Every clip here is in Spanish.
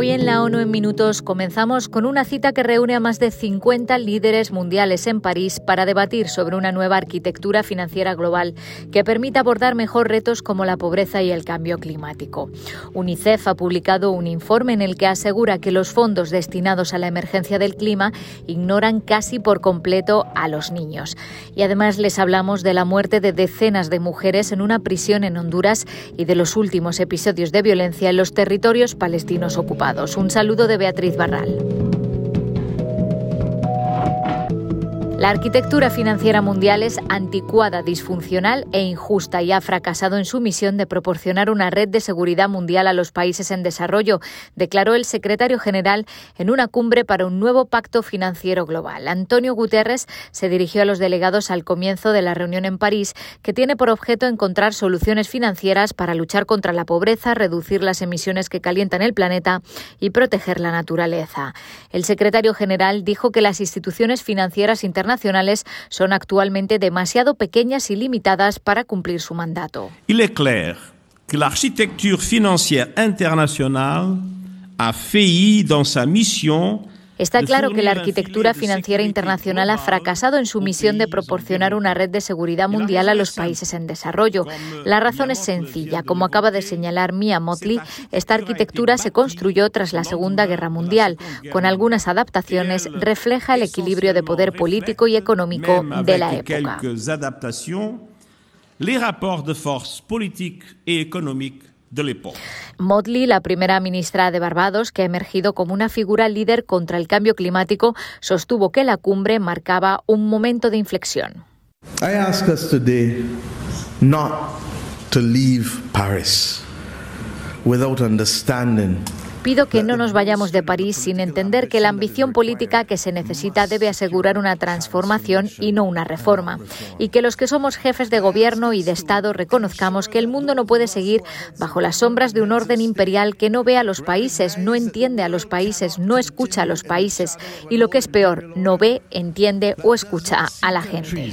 Hoy en la ONU en Minutos comenzamos con una cita que reúne a más de 50 líderes mundiales en París para debatir sobre una nueva arquitectura financiera global que permita abordar mejor retos como la pobreza y el cambio climático. UNICEF ha publicado un informe en el que asegura que los fondos destinados a la emergencia del clima ignoran casi por completo a los niños. Y además les hablamos de la muerte de decenas de mujeres en una prisión en Honduras y de los últimos episodios de violencia en los territorios palestinos ocupados. Un saludo de Beatriz Barral. La arquitectura financiera mundial es anticuada, disfuncional e injusta y ha fracasado en su misión de proporcionar una red de seguridad mundial a los países en desarrollo, declaró el secretario general en una cumbre para un nuevo pacto financiero global. Antonio Guterres se dirigió a los delegados al comienzo de la reunión en París, que tiene por objeto encontrar soluciones financieras para luchar contra la pobreza, reducir las emisiones que calientan el planeta y proteger la naturaleza. El secretario general dijo que las instituciones financieras internacionales nacionales son actualmente demasiado pequeñas y limitadas para cumplir su mandato. Il est clair que l'architecture financière internationale a failli dans sa mission Está claro que la arquitectura financiera internacional ha fracasado en su misión de proporcionar una red de seguridad mundial a los países en desarrollo. La razón es sencilla. Como acaba de señalar Mia Motley, esta arquitectura se construyó tras la Segunda Guerra Mundial. Con algunas adaptaciones, refleja el equilibrio de poder político y económico de la época. Les rapports de force et Motley, la primera ministra de Barbados, que ha emergido como una figura líder contra el cambio climático, sostuvo que la cumbre marcaba un momento de inflexión. I ask us today not to leave Paris without understanding Pido que no nos vayamos de París sin entender que la ambición política que se necesita debe asegurar una transformación y no una reforma. Y que los que somos jefes de gobierno y de Estado reconozcamos que el mundo no puede seguir bajo las sombras de un orden imperial que no ve a los países, no entiende a los países, no escucha a los países y lo que es peor, no ve, entiende o escucha a la gente.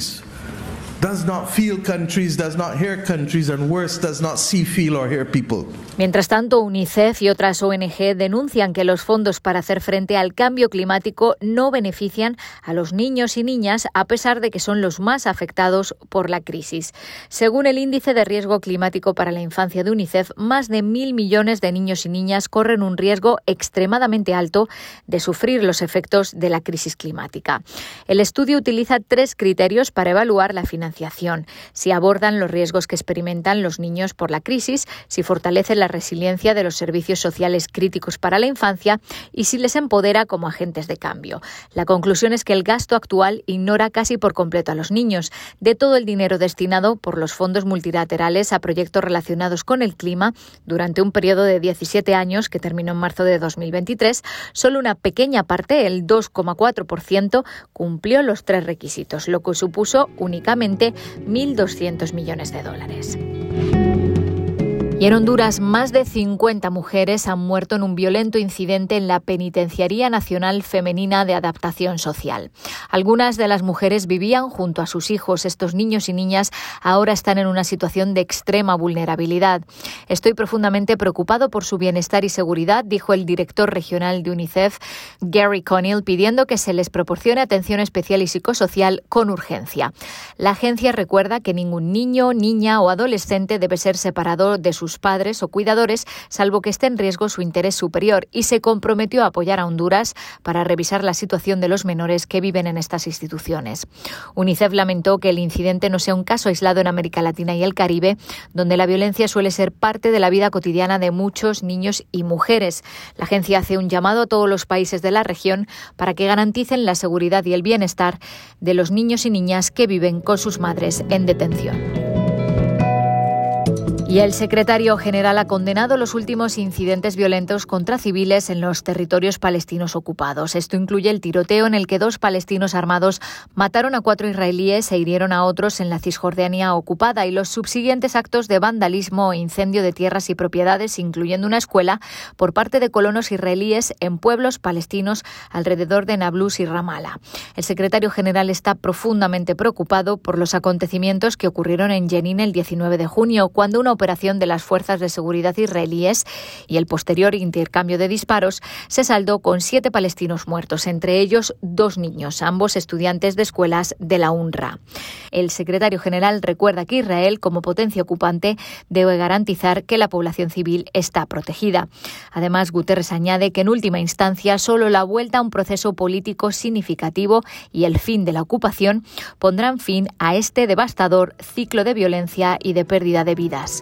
Mientras tanto, UNICEF y otras ONG denuncian que los fondos para hacer frente al cambio climático no benefician a los niños y niñas a pesar de que son los más afectados por la crisis. Según el índice de riesgo climático para la infancia de UNICEF, más de mil millones de niños y niñas corren un riesgo extremadamente alto de sufrir los efectos de la crisis climática. El estudio utiliza tres criterios para evaluar la financiación si abordan los riesgos que experimentan los niños por la crisis, si fortalecen resiliencia de los servicios sociales críticos para la infancia y si les empodera como agentes de cambio. La conclusión es que el gasto actual ignora casi por completo a los niños. De todo el dinero destinado por los fondos multilaterales a proyectos relacionados con el clima durante un periodo de 17 años que terminó en marzo de 2023, solo una pequeña parte, el 2,4%, cumplió los tres requisitos, lo que supuso únicamente 1.200 millones de dólares. Y en Honduras, más de 50 mujeres han muerto en un violento incidente en la Penitenciaría Nacional Femenina de Adaptación Social. Algunas de las mujeres vivían junto a sus hijos. Estos niños y niñas ahora están en una situación de extrema vulnerabilidad. Estoy profundamente preocupado por su bienestar y seguridad, dijo el director regional de UNICEF, Gary Connell, pidiendo que se les proporcione atención especial y psicosocial con urgencia. La agencia recuerda que ningún niño, niña o adolescente debe ser separado de su sus padres o cuidadores, salvo que esté en riesgo su interés superior, y se comprometió a apoyar a Honduras para revisar la situación de los menores que viven en estas instituciones. UNICEF lamentó que el incidente no sea un caso aislado en América Latina y el Caribe, donde la violencia suele ser parte de la vida cotidiana de muchos niños y mujeres. La agencia hace un llamado a todos los países de la región para que garanticen la seguridad y el bienestar de los niños y niñas que viven con sus madres en detención. Y el secretario general ha condenado los últimos incidentes violentos contra civiles en los territorios palestinos ocupados. Esto incluye el tiroteo en el que dos palestinos armados mataron a cuatro israelíes e hirieron a otros en la Cisjordania ocupada y los subsiguientes actos de vandalismo e incendio de tierras y propiedades, incluyendo una escuela, por parte de colonos israelíes en pueblos palestinos alrededor de Nablus y Ramallah. El secretario general está profundamente preocupado por los acontecimientos que ocurrieron en Jenin el 19 de junio, cuando una operación de las fuerzas de seguridad israelíes y el posterior intercambio de disparos se saldó con siete palestinos muertos, entre ellos dos niños, ambos estudiantes de escuelas de la UNRWA. El secretario general recuerda que Israel, como potencia ocupante, debe garantizar que la población civil está protegida. Además, Guterres añade que en última instancia solo la vuelta a un proceso político significativo y el fin de la ocupación pondrán fin a este devastador ciclo de violencia y de pérdida de vidas.